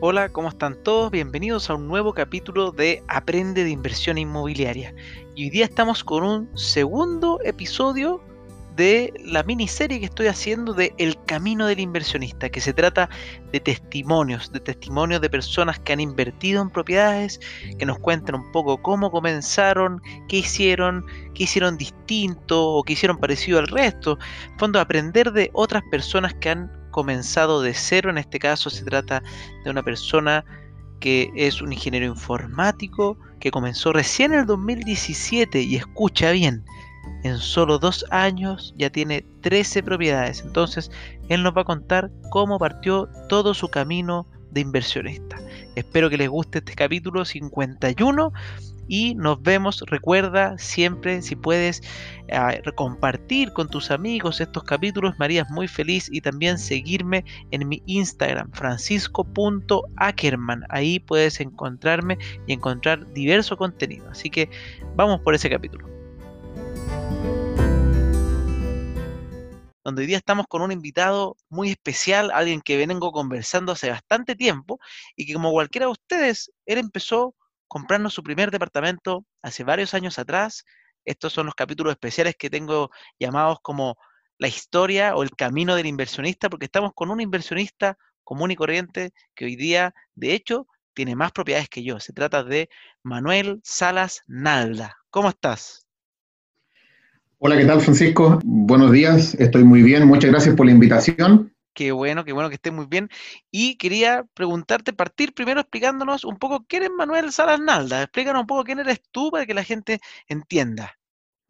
Hola, ¿cómo están todos? Bienvenidos a un nuevo capítulo de Aprende de Inversión Inmobiliaria. Y hoy día estamos con un segundo episodio de la miniserie que estoy haciendo de El Camino del Inversionista, que se trata de testimonios, de testimonios de personas que han invertido en propiedades, que nos cuentan un poco cómo comenzaron, qué hicieron, qué hicieron distinto o qué hicieron parecido al resto. En fondo, aprender de otras personas que han comenzado de cero. En este caso se trata de una persona que es un ingeniero informático que comenzó recién en el 2017 y escucha bien, en solo dos años ya tiene 13 propiedades. Entonces, él nos va a contar cómo partió todo su camino de inversionista. Espero que les guste este capítulo 51 y nos vemos. Recuerda siempre, si puedes, eh, compartir con tus amigos estos capítulos. María es muy feliz y también seguirme en mi Instagram, francisco.ackerman. Ahí puedes encontrarme y encontrar diverso contenido. Así que vamos por ese capítulo. donde hoy día estamos con un invitado muy especial, alguien que vengo conversando hace bastante tiempo y que como cualquiera de ustedes, él empezó comprando su primer departamento hace varios años atrás. Estos son los capítulos especiales que tengo llamados como la historia o el camino del inversionista, porque estamos con un inversionista común y corriente que hoy día, de hecho, tiene más propiedades que yo. Se trata de Manuel Salas Nalda. ¿Cómo estás? Hola, ¿qué tal Francisco? Buenos días, estoy muy bien, muchas gracias por la invitación. Qué bueno, qué bueno que estés muy bien. Y quería preguntarte, partir primero explicándonos un poco quién es Manuel Salas Nalda. Explícanos un poco quién eres tú para que la gente entienda.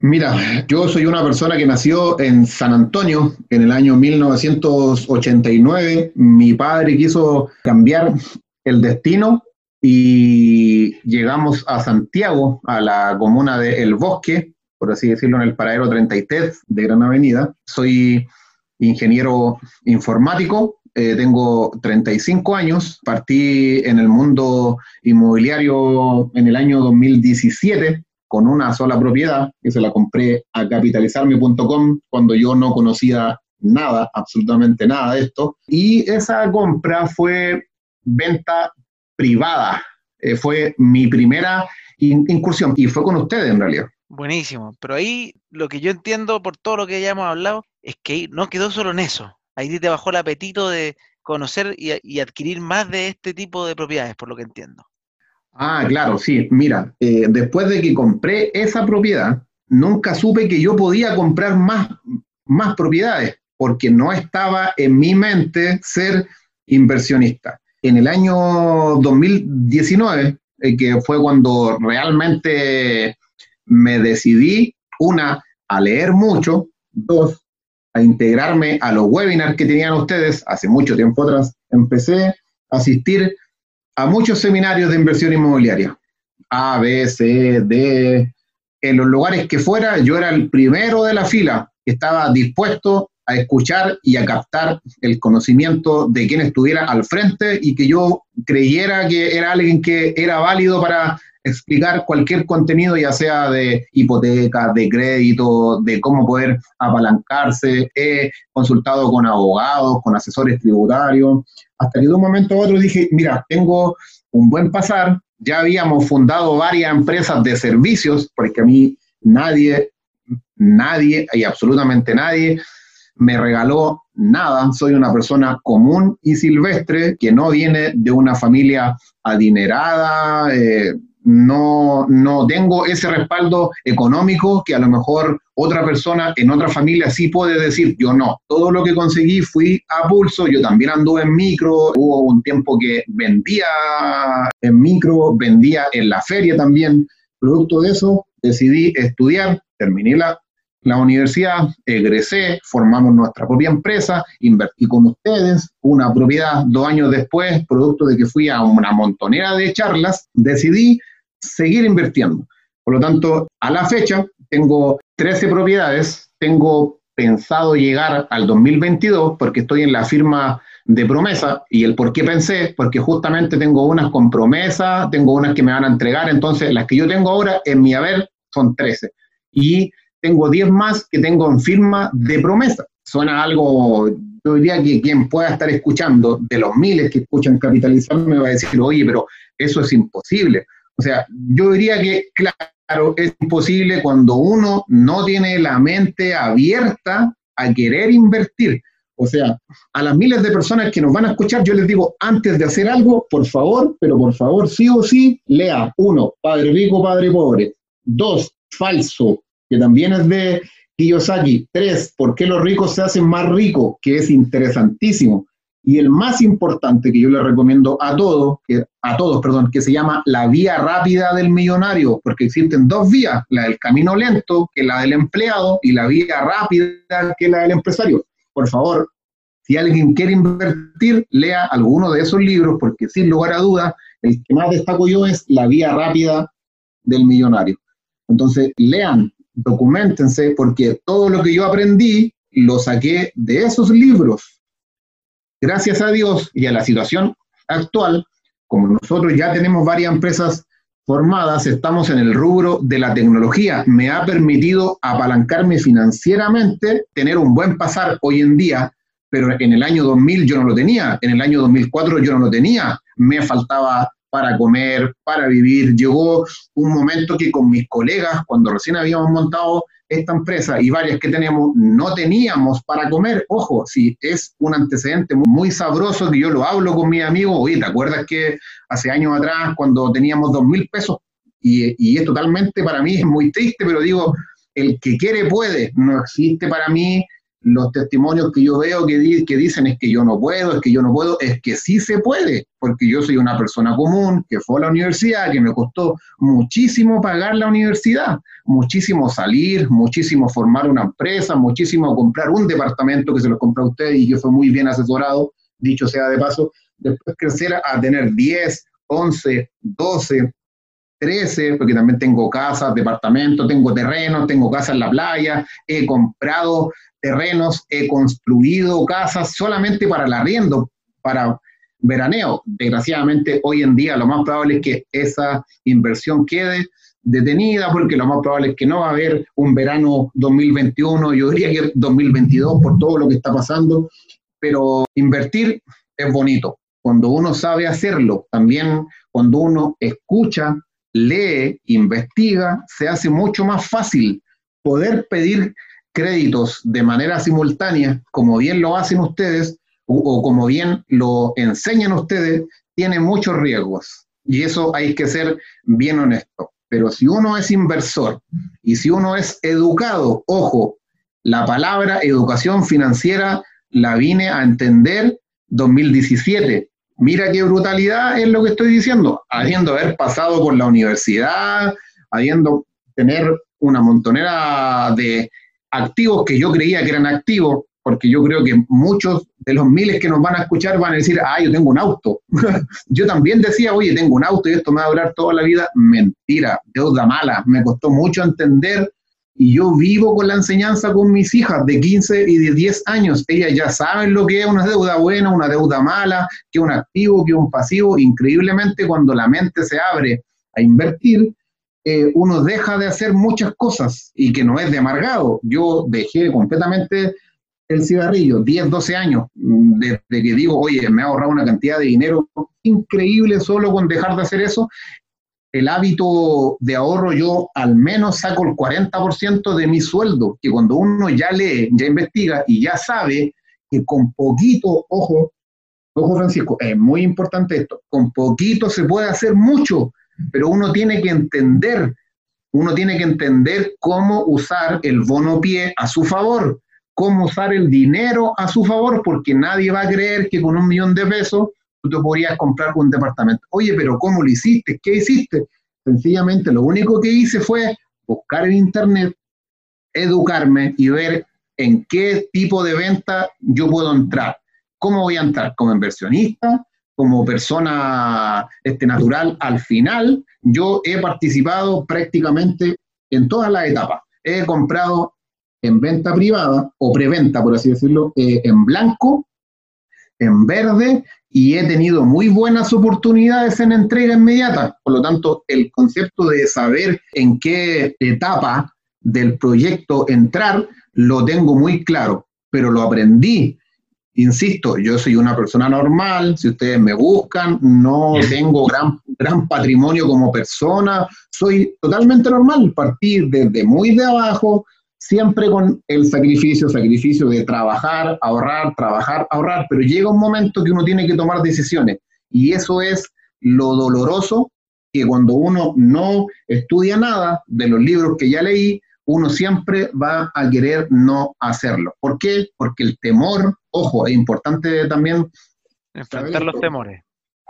Mira, yo soy una persona que nació en San Antonio en el año 1989. Mi padre quiso cambiar el destino y llegamos a Santiago, a la comuna de El Bosque, por así decirlo, en el paradero 33 de Gran Avenida. Soy ingeniero informático, eh, tengo 35 años, partí en el mundo inmobiliario en el año 2017 con una sola propiedad, que se la compré a capitalizarme.com cuando yo no conocía nada, absolutamente nada de esto. Y esa compra fue venta privada, eh, fue mi primera incursión y fue con ustedes en realidad. Buenísimo, pero ahí lo que yo entiendo por todo lo que ya hablado es que no quedó solo en eso. Ahí te bajó el apetito de conocer y, adquirir más de este tipo de propiedades, por lo que entiendo. Ah, claro, sí. Mira, eh, después de que compré esa propiedad, nunca supe que yo podía comprar más, más propiedades, porque no estaba en mi mente ser inversionista. En el año 2019, eh, que fue cuando realmente me decidí, una, a leer mucho, dos, a integrarme a los webinars que tenían ustedes hace mucho tiempo atrás. Empecé a asistir a muchos seminarios de inversión inmobiliaria, A, B, C, D, en los lugares que fuera, yo era el primero de la fila que estaba dispuesto a escuchar y a captar el conocimiento de quien estuviera al frente y que yo creyera que era alguien que era válido para explicar cualquier contenido, ya sea de hipoteca, de crédito, de cómo poder apalancarse. He consultado con abogados, con asesores tributarios, hasta que de un momento a otro dije, mira, tengo un buen pasar, ya habíamos fundado varias empresas de servicios, porque a mí nadie, nadie, y absolutamente nadie, me regaló nada, soy una persona común y silvestre que no viene de una familia adinerada, eh, no, no tengo ese respaldo económico que a lo mejor otra persona en otra familia sí puede decir, yo no. Todo lo que conseguí fui a pulso, yo también anduve en micro, hubo un tiempo que vendía en micro, vendía en la feria también. Producto de eso, decidí estudiar, terminé la, la universidad, egresé, formamos nuestra propia empresa, invertí con ustedes, una propiedad dos años después, producto de que fui a una montonera de charlas, decidí seguir invirtiendo. Por lo tanto, a la fecha tengo 13 propiedades, tengo pensado llegar al 2022 porque estoy en la firma de promesa y el por qué pensé, porque justamente tengo unas con promesa, tengo unas que me van a entregar, entonces las que yo tengo ahora en mi haber son 13 y tengo 10 más que tengo en firma de promesa. Suena algo yo diría que quien pueda estar escuchando, de los miles que escuchan Capitalizar, me va a decir, oye, pero eso es imposible. O sea, yo diría que, claro, es imposible cuando uno no tiene la mente abierta a querer invertir. O sea, a las miles de personas que nos van a escuchar, yo les digo, antes de hacer algo, por favor, pero por favor, sí o sí, lea. Uno, Padre Rico, Padre Pobre. Dos, Falso, que también es de Kiyosaki. Tres, ¿por qué los ricos se hacen más ricos? Que es interesantísimo. Y el más importante que yo le recomiendo a todos, que, a todos, perdón, que se llama la vía rápida del millonario, porque existen dos vías, la del camino lento, que es la del empleado, y la vía rápida, que es la del empresario. Por favor, si alguien quiere invertir, lea alguno de esos libros, porque sin lugar a dudas, el que más destaco yo es la vía rápida del millonario. Entonces, lean, documentense, porque todo lo que yo aprendí lo saqué de esos libros. Gracias a Dios y a la situación actual, como nosotros ya tenemos varias empresas formadas, estamos en el rubro de la tecnología. Me ha permitido apalancarme financieramente, tener un buen pasar hoy en día, pero en el año 2000 yo no lo tenía, en el año 2004 yo no lo tenía. Me faltaba para comer, para vivir. Llegó un momento que con mis colegas, cuando recién habíamos montado esta empresa y varias que tenemos, no teníamos para comer. Ojo, si es un antecedente muy sabroso que yo lo hablo con mis amigos, oye, ¿te acuerdas que hace años atrás, cuando teníamos dos mil pesos, y, y es totalmente para mí, es muy triste, pero digo, el que quiere puede, no existe para mí los testimonios que yo veo que, dicen es que yo no puedo, es que yo no puedo, es que sí se puede, porque yo soy una persona común que fue a la universidad, que me costó muchísimo pagar la universidad, muchísimo salir, muchísimo formar una empresa, muchísimo comprar un departamento que se lo compró a usted y yo fui muy bien asesorado, dicho sea de paso, después crecer a tener 10, 11, 12, 13, porque también tengo casas, departamentos, tengo terrenos, tengo casas en la playa, he comprado terrenos, he construido casas solamente para el arriendo, para veraneo. Desgraciadamente, hoy en día lo más probable es que esa inversión quede detenida, porque lo más probable es que no va a haber un verano 2021, yo diría que 2022 por todo lo que está pasando, pero invertir es bonito. Cuando uno sabe hacerlo, también cuando uno escucha, lee, investiga, se hace mucho más fácil poder pedir créditos de manera simultánea, como bien lo hacen ustedes o, como bien lo enseñan ustedes, tiene muchos riesgos. Y eso hay que ser bien honesto. Pero si uno es inversor y si uno es educado, ojo, la palabra educación financiera la vine a entender 2017. Mira qué brutalidad es lo que estoy diciendo, habiendo haber pasado por la universidad, habiendo tener una montonera de activos que yo creía que eran activos, porque yo creo que muchos de los miles que nos van a escuchar van a decir, ah, yo tengo un auto. yo también decía, oye, tengo un auto y esto me va a durar toda la vida. Mentira, deuda mala. Me costó mucho entender y yo vivo con la enseñanza con mis hijas de 15 y de 10 años. Ellas ya saben lo que es una deuda buena, una deuda mala, que un activo, que un pasivo. Increíblemente, cuando la mente se abre a invertir, eh, uno deja de hacer muchas cosas y que no es de amargado. Yo dejé completamente el cigarrillo, 10, 12 años, mm, desde que digo, oye, me ha ahorrado una cantidad de dinero increíble solo con dejar de hacer eso. El hábito de ahorro yo al menos saco el 40% de mi sueldo, que cuando uno ya lee, ya investiga y ya sabe que con poquito, ojo, ojo Francisco, es muy importante esto, con poquito se puede hacer mucho pero uno tiene que entender, uno tiene que entender cómo usar el bono pie a su favor, cómo usar el dinero a su favor, porque nadie va a creer que con un millón de pesos tú te podrías comprar un departamento. Oye, pero ¿cómo lo hiciste? ¿Qué hiciste? Sencillamente lo único que hice fue buscar en internet, educarme y ver en qué tipo de venta yo puedo entrar. ¿Cómo voy a entrar? ¿Como inversionista? Como persona este, natural, al final yo he participado prácticamente en todas las etapas. He comprado en venta privada o preventa, por así decirlo, eh, en blanco, en verde y he tenido muy buenas oportunidades en entrega inmediata. Por lo tanto, el concepto de saber en qué etapa del proyecto entrar lo tengo muy claro, pero lo aprendí insisto, yo soy una persona normal, si ustedes me buscan, no tengo gran, gran patrimonio como persona, soy totalmente normal, partir desde muy de abajo, siempre con el sacrificio, sacrificio de trabajar, ahorrar, trabajar, ahorrar, pero llega un momento que uno tiene que tomar decisiones y eso es lo doloroso que cuando uno no estudia nada de los libros que ya leí, uno siempre va a querer no hacerlo. ¿Por qué? Porque el temor, ojo, es importante también... Enfrentar los temores.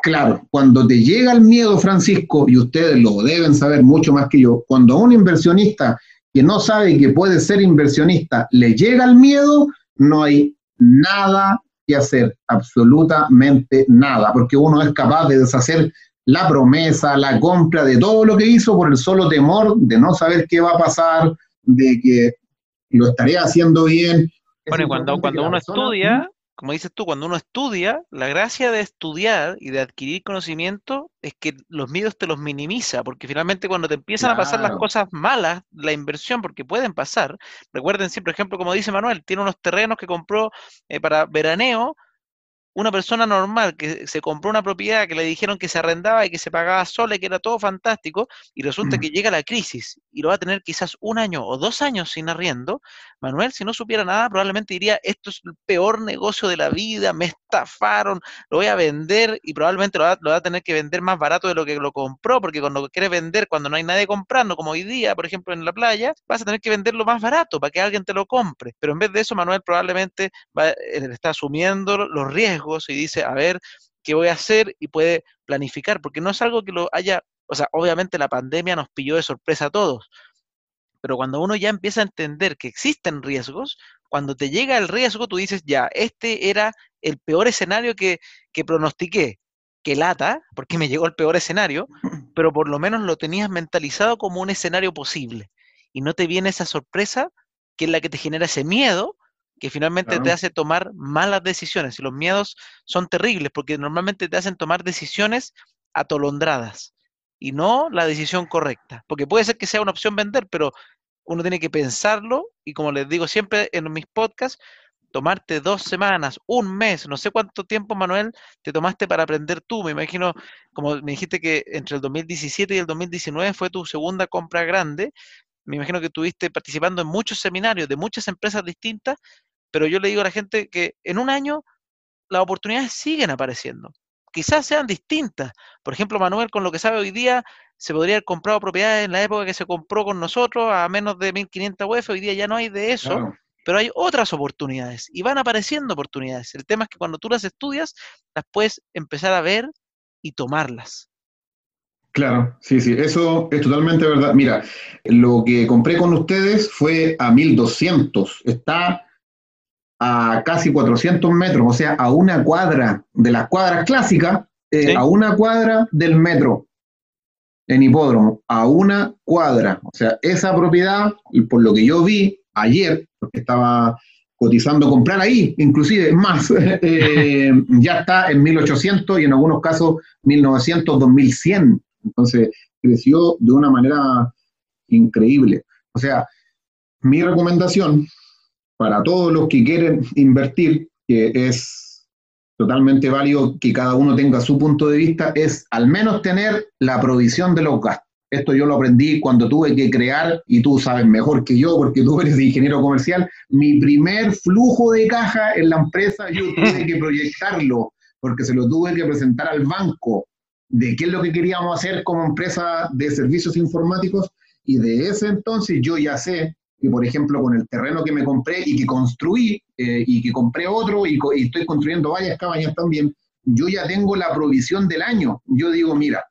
Claro, cuando te llega el miedo, Francisco, y ustedes lo deben saber mucho más que yo, cuando a un inversionista que no sabe que puede ser inversionista le llega el miedo, no hay nada que hacer, absolutamente nada, porque uno es capaz de deshacer la promesa, la compra de todo lo que hizo por el solo temor de no saber qué va a pasar, de que lo estaré haciendo bien. Bueno, cuando, cuando uno estudia, como dices tú, cuando uno estudia, la gracia de estudiar y de adquirir conocimiento es que los miedos te los minimiza, porque finalmente cuando te empiezan a pasar las cosas malas, la inversión, porque pueden pasar, recuerden siempre, por ejemplo, como dice Manuel, tiene unos terrenos que compró eh, para veraneo, una persona normal que se compró una propiedad que le dijeron que se arrendaba y que se pagaba sola y que era todo fantástico, y resulta mm. que llega la crisis y lo va a tener quizás un año o dos años sin arriendo, Manuel, si no supiera nada, probablemente diría, esto es el peor negocio de la vida, me estafaron, lo voy a vender y probablemente lo va, a tener que vender más barato de lo que lo compró, porque cuando quieres vender, cuando no hay nadie comprando, como hoy día, por ejemplo, en la playa, vas a tener que venderlo más barato para que alguien te lo compre. Pero en vez de eso, Manuel probablemente va, está asumiendo los riesgos y dice, a ver, ¿qué voy a hacer? Y puede planificar, porque no es algo que lo haya, o sea, obviamente la pandemia nos pilló de sorpresa a todos, pero cuando uno ya empieza a entender que existen riesgos, cuando te llega el riesgo, tú dices, ya, este era el peor escenario que, que pronostiqué, que lata, porque me llegó el peor escenario, pero por lo menos lo tenías mentalizado como un escenario posible. Y no te viene esa sorpresa que es la que te genera ese miedo que finalmente te hace tomar malas decisiones. Y los miedos son terribles porque normalmente te hacen tomar decisiones atolondradas y no la decisión correcta. Porque puede ser que sea una opción vender, pero uno tiene que pensarlo y como les digo siempre en mis podcasts, tomarte dos semanas, un mes, no sé cuánto tiempo, Manuel, te tomaste para aprender tú. Me imagino, como me dijiste que entre el 2017 y el 2019 fue tu segunda compra grande. Me imagino que estuviste participando en muchos seminarios de muchas empresas distintas pero yo le digo a la gente que en un año las oportunidades siguen apareciendo. Quizás sean distintas. Por ejemplo, Manuel, con lo que sabe hoy día, se podría haber comprado propiedades en la época que se compró con nosotros a menos de 1.500 UF. Hoy día ya no hay de eso, pero hay otras oportunidades y van apareciendo oportunidades. El tema es que cuando tú las estudias, las puedes empezar a ver y tomarlas. Claro, sí, sí, eso es totalmente verdad. Mira, lo que compré con ustedes fue a 1200. Está a casi 400 metros, o sea, a una cuadra de las cuadras clásicas, eh, a una cuadra del metro en hipódromo, a una cuadra. O sea, esa propiedad, por lo que yo vi ayer, porque estaba cotizando comprar ahí, inclusive más, eh, ya está en 1800 y en algunos casos 1900, 2100. Entonces, creció de una manera increíble. O sea, mi recomendación para todos los que quieren invertir, que es totalmente válido que cada uno tenga su punto de vista, es al menos tener la provisión de los gastos. Esto yo lo aprendí cuando tuve que crear, y tú sabes mejor que yo, porque tú eres ingeniero comercial, mi primer flujo de caja en la empresa, yo tuve que proyectarlo, porque se lo tuve que presentar al banco de qué es lo que queríamos hacer como empresa de servicios informáticos, y de ese entonces yo ya sé que, por ejemplo, con el terreno que me compré y que construí eh, y que compré otro y, estoy construyendo varias cabañas también, yo ya tengo la provisión del año. Yo digo, mira,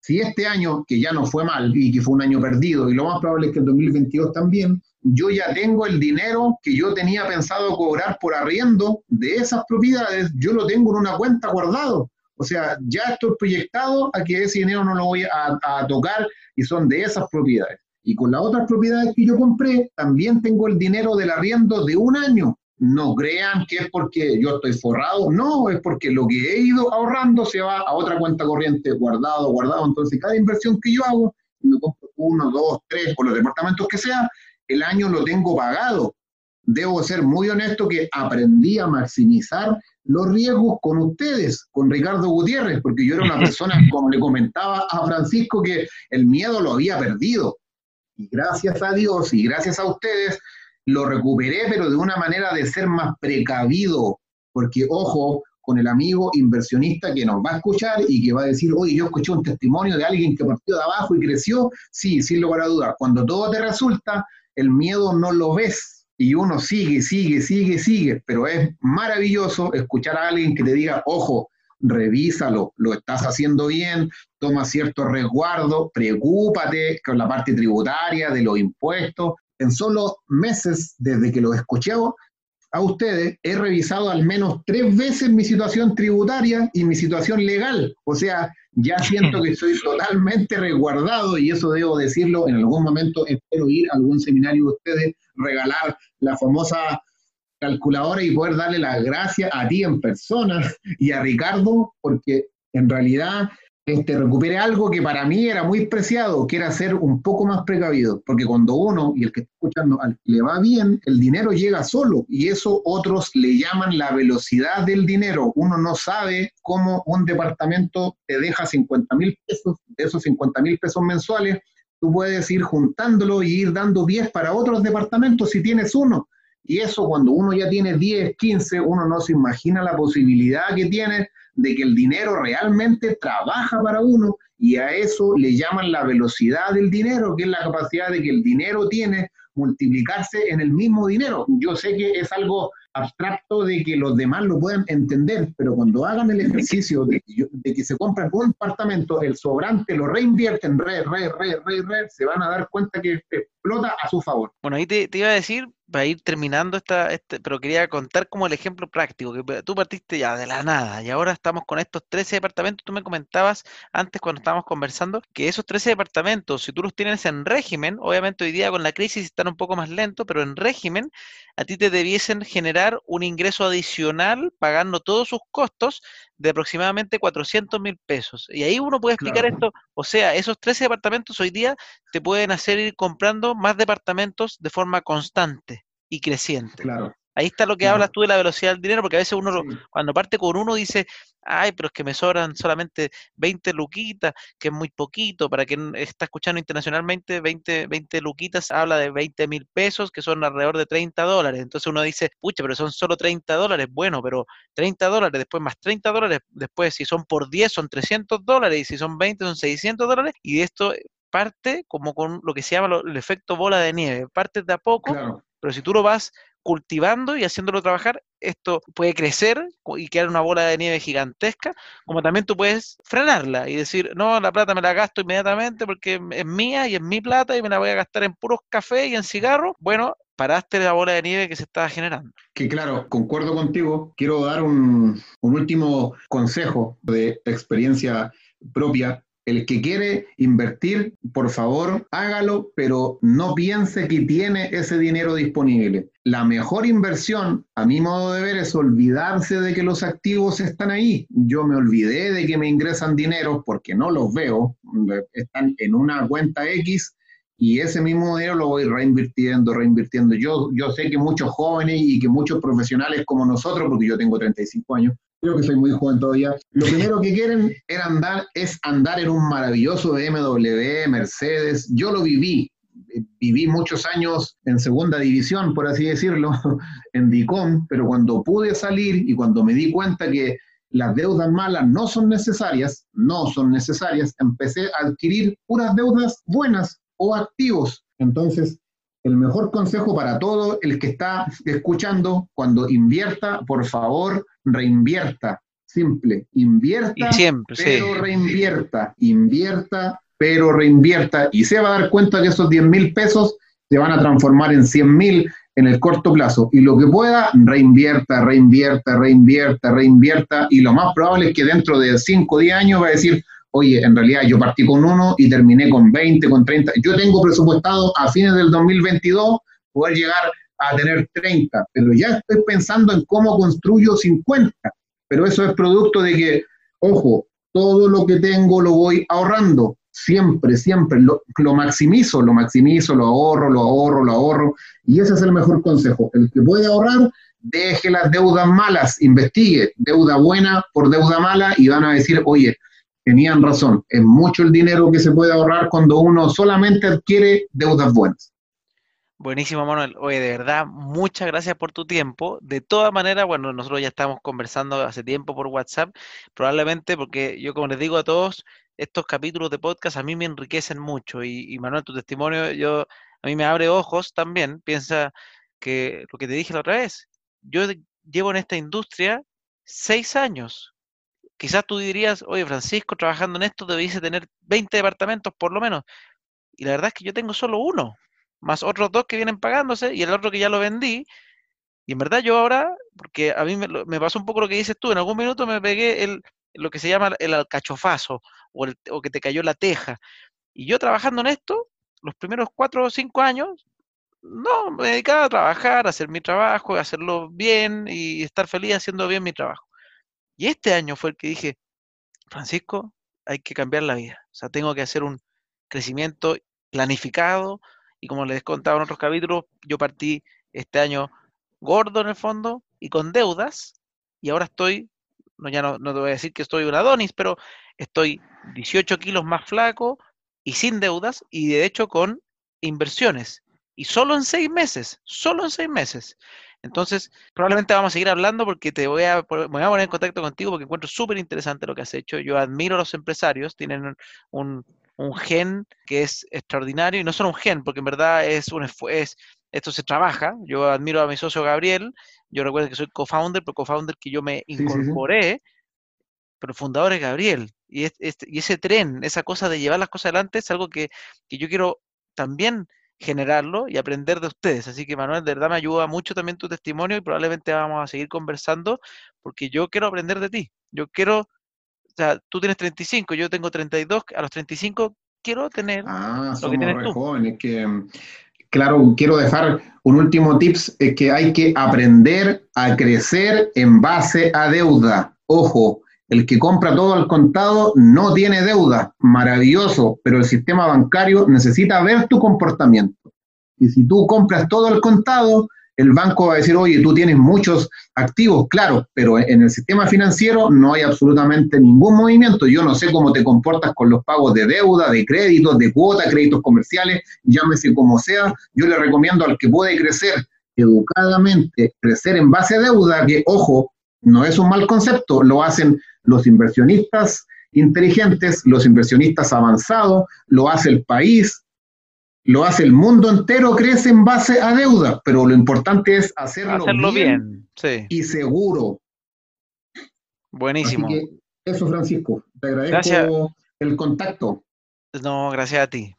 si este año, que ya no fue mal y que fue un año perdido, y lo más probable es que el 2022 también, yo ya tengo el dinero que yo tenía pensado cobrar por arriendo de esas propiedades, yo lo tengo en una cuenta guardado. O sea, ya estoy proyectado a que ese dinero no lo voy a tocar y son de esas propiedades. Y con las otras propiedades que yo compré, también tengo el dinero del arriendo de un año. No crean que es porque yo estoy forrado, no, es porque lo que he ido ahorrando se va a otra cuenta corriente, guardado, guardado. Entonces, cada inversión que yo hago, me compro uno, dos, tres, por los departamentos que sea, el año lo tengo pagado. debo ser muy honesto que aprendí a maximizar los riesgos con ustedes, con Ricardo Gutiérrez, porque yo era una persona, como le comentaba a Francisco, que el miedo lo había perdido. Y gracias a Dios y gracias a ustedes lo recuperé, pero de una manera de ser más precavido, porque ojo, con el amigo inversionista que nos va a escuchar y que va a decir, oye, yo escuché un testimonio de alguien que partió de abajo y creció, sí, sin lugar a dudas. Cuando todo te resulta, el miedo no lo ves y uno sigue, sigue, sigue, sigue, pero es maravilloso escuchar a alguien que te diga, ojo, revísalo, lo estás haciendo bien, toma cierto resguardo, preocúpate con la parte tributaria, de los impuestos. En solo meses desde que lo escuché a ustedes, he revisado al menos tres veces mi situación tributaria y mi situación legal. O sea, ya siento que estoy totalmente resguardado y eso debo decirlo en algún momento. Espero ir a algún seminario de ustedes, regalar la famosa calculadora y poder darle las gracias a ti en persona y a Ricardo, porque en realidad este, recupere algo que para mí era muy preciado, que era ser un poco más precavido, porque cuando uno, y el que está escuchando, le va bien, el dinero llega solo, y eso otros le llaman la velocidad del dinero. Uno no sabe cómo un departamento te deja 50 mil pesos, de esos 50 mil pesos mensuales, tú puedes ir juntándolo y ir dando 10 para otros departamentos si tienes uno. Y eso cuando uno ya tiene 10, 15, uno no se imagina la posibilidad que tiene de que el dinero realmente trabaja para uno y a eso le llaman la velocidad del dinero, que es la capacidad de que el dinero tiene multiplicarse en el mismo dinero. Yo sé que es algo abstracto de que los demás lo puedan entender, pero cuando hagan el ejercicio de, que se compran un apartamento, el sobrante lo reinvierten, re, re, re, re, re, se van a dar cuenta que explota a su favor. Bueno, ahí te iba a decir, va a ir terminando esta, este, pero quería contar como el ejemplo práctico, que tú partiste ya de la nada y ahora estamos con estos 13 departamentos. Tú me comentabas antes cuando estábamos conversando que esos 13 departamentos, si tú los tienes en régimen, obviamente hoy día con la crisis están un poco más lentos, pero en régimen a ti te debiesen generar un ingreso adicional pagando todos sus costos de aproximadamente 400 mil pesos. Y ahí uno puede explicar esto, o sea, esos 13 departamentos hoy día te pueden hacer ir comprando más departamentos de forma constante y creciente. Claro. Ahí está lo que hablas tú de la velocidad del dinero, porque a veces uno, cuando parte con uno, dice, ay, pero es que me sobran solamente 20 luquitas, que es muy poquito, para quien está escuchando internacionalmente, 20, 20 luquitas habla de 20 mil pesos, que son alrededor de 30 dólares. Entonces uno dice, pucha, pero son solo 30 dólares, bueno, pero 30 dólares, después más 30 dólares, después si son por 10 son 300 dólares, y si son 20 son 600 dólares, y esto parte como con lo que se llama el efecto bola de nieve, parte de a poco, pero si tú lo vas cultivando y haciéndolo trabajar, esto puede crecer y quedar una bola de nieve gigantesca, como también tú puedes frenarla y decir, no, la plata me la gasto inmediatamente porque es mía y es mi plata y me la voy a gastar en puros cafés y en cigarros. Bueno, paraste la bola de nieve que se estaba generando. Que claro, concuerdo contigo. Quiero dar un, un último consejo de experiencia propia el que quiere invertir, por favor, hágalo, pero no piense que tiene ese dinero disponible. La mejor inversión, a mi modo de ver, es olvidarse de que los activos están ahí. Yo me olvidé de que me ingresan dinero porque no los veo, están en una cuenta X y ese mismo dinero lo voy reinvirtiendo, reinvirtiendo. Yo, yo sé que muchos jóvenes y que muchos profesionales como nosotros, porque yo tengo 35 años, creo que soy muy joven todavía, lo primero que quieren era andar, es andar en un maravilloso BMW, Mercedes. Yo lo viví, viví muchos años en segunda división, por así decirlo, en DICOM, pero cuando pude salir y cuando me di cuenta que las deudas malas no son necesarias, no son necesarias, empecé a adquirir puras deudas buenas o activos. Entonces, el mejor consejo para todo el que está escuchando, cuando invierta, por favor, reinvierta. Simple, invierta, pero reinvierta, invierta, pero reinvierta. Y se va a dar cuenta que esos 10 mil pesos se van a transformar en 100 mil en el corto plazo. Y lo que pueda, reinvierta, reinvierta, reinvierta, reinvierta. Y lo más probable es que dentro de 5 o 10 años va a decir, oye, en realidad yo partí con uno y terminé con 20, con 30. Yo tengo presupuestado a fines del 2022 poder llegar a tener 30, pero ya estoy pensando en cómo construyo 50. Pero eso es producto de que, ojo, todo lo que tengo lo voy ahorrando. siempre, siempre lo, lo, maximizo, lo maximizo, lo ahorro, lo ahorro, lo ahorro. Y ese es el mejor consejo. El que puede ahorrar, deje las deudas malas, investigue deuda buena por deuda mala y van a decir, oye, tenían razón, es mucho el dinero que se puede ahorrar cuando uno solamente adquiere deudas buenas. Buenísimo, Manuel. Oye, de verdad, muchas gracias por tu tiempo. De todas maneras, bueno, nosotros ya estamos conversando hace tiempo por WhatsApp, probablemente porque yo, como les digo a todos, estos capítulos de podcast a mí me enriquecen mucho y, Manuel, tu testimonio, yo a mí me abre ojos también. Piensa que lo que te dije la otra vez, yo llevo en esta industria seis años. Quizás tú dirías, oye, Francisco, trabajando en esto debiese tener 20 departamentos por lo menos. Y la verdad es que yo tengo solo uno más otros dos que vienen pagándose y el otro que ya lo vendí. Y en verdad yo ahora, porque a mí me, pasó un poco lo que dices tú, en algún minuto me pegué el, lo que se llama el alcachofazo o, el, o que te cayó la teja. Y yo trabajando en esto, los primeros cuatro o cinco años, no, me dedicaba a trabajar, a hacer mi trabajo, a hacerlo bien y estar feliz haciendo bien mi trabajo. Y este año fue el que dije, Francisco, hay que cambiar la vida. O sea, tengo que hacer un crecimiento planificado, y como les contaba en otros capítulos, yo partí este año gordo en el fondo y con deudas. Y ahora estoy, no, ya no, no te voy a decir que estoy un Adonis, pero estoy 18 kilos más flaco y sin deudas y de hecho con inversiones. Y solo en seis meses, solo en seis meses. Entonces, probablemente vamos a seguir hablando porque te voy a, me voy a poner en contacto contigo porque encuentro súper interesante lo que has hecho. Yo admiro a los empresarios, tienen un, un gen que es extraordinario, y no solo un gen, porque en verdad es un es, esto se trabaja. Yo admiro a mi socio Gabriel, yo recuerdo que soy co-founder, pero co-founder que yo me incorporé, pero el fundador es Gabriel. Y, este, y ese tren, esa cosa de llevar las cosas adelante, es algo que, que yo quiero también generarlo y aprender de ustedes. Así que Manuel, de verdad me ayuda mucho también tu testimonio y probablemente vamos a seguir conversando porque yo quiero aprender de ti. Yo quiero o sea, tú tienes 35, yo tengo 32, a los 35 quiero tener ah, lo que tienes tú. jóvenes que claro, quiero dejar un último tips, es que hay que aprender a crecer en base a deuda. Ojo, el que compra todo al contado no tiene deuda, maravilloso, pero el sistema bancario necesita ver tu comportamiento. Y si tú compras todo al contado, el banco va a decir, oye, tú tienes muchos activos, claro, pero en el sistema financiero no hay absolutamente ningún movimiento. Yo no sé cómo te comportas con los pagos de deuda, de créditos, de cuota, créditos comerciales, llámese como sea. Yo le recomiendo al que puede crecer educadamente, crecer en base a deuda, que, ojo, no es un mal concepto, lo hacen los inversionistas inteligentes, los inversionistas avanzados, lo hace el país, lo hace el mundo entero, crece en base a deuda, pero lo importante es hacerlo, bien, y seguro. Buenísimo. eso, Francisco, te agradezco el contacto. No, gracias a ti.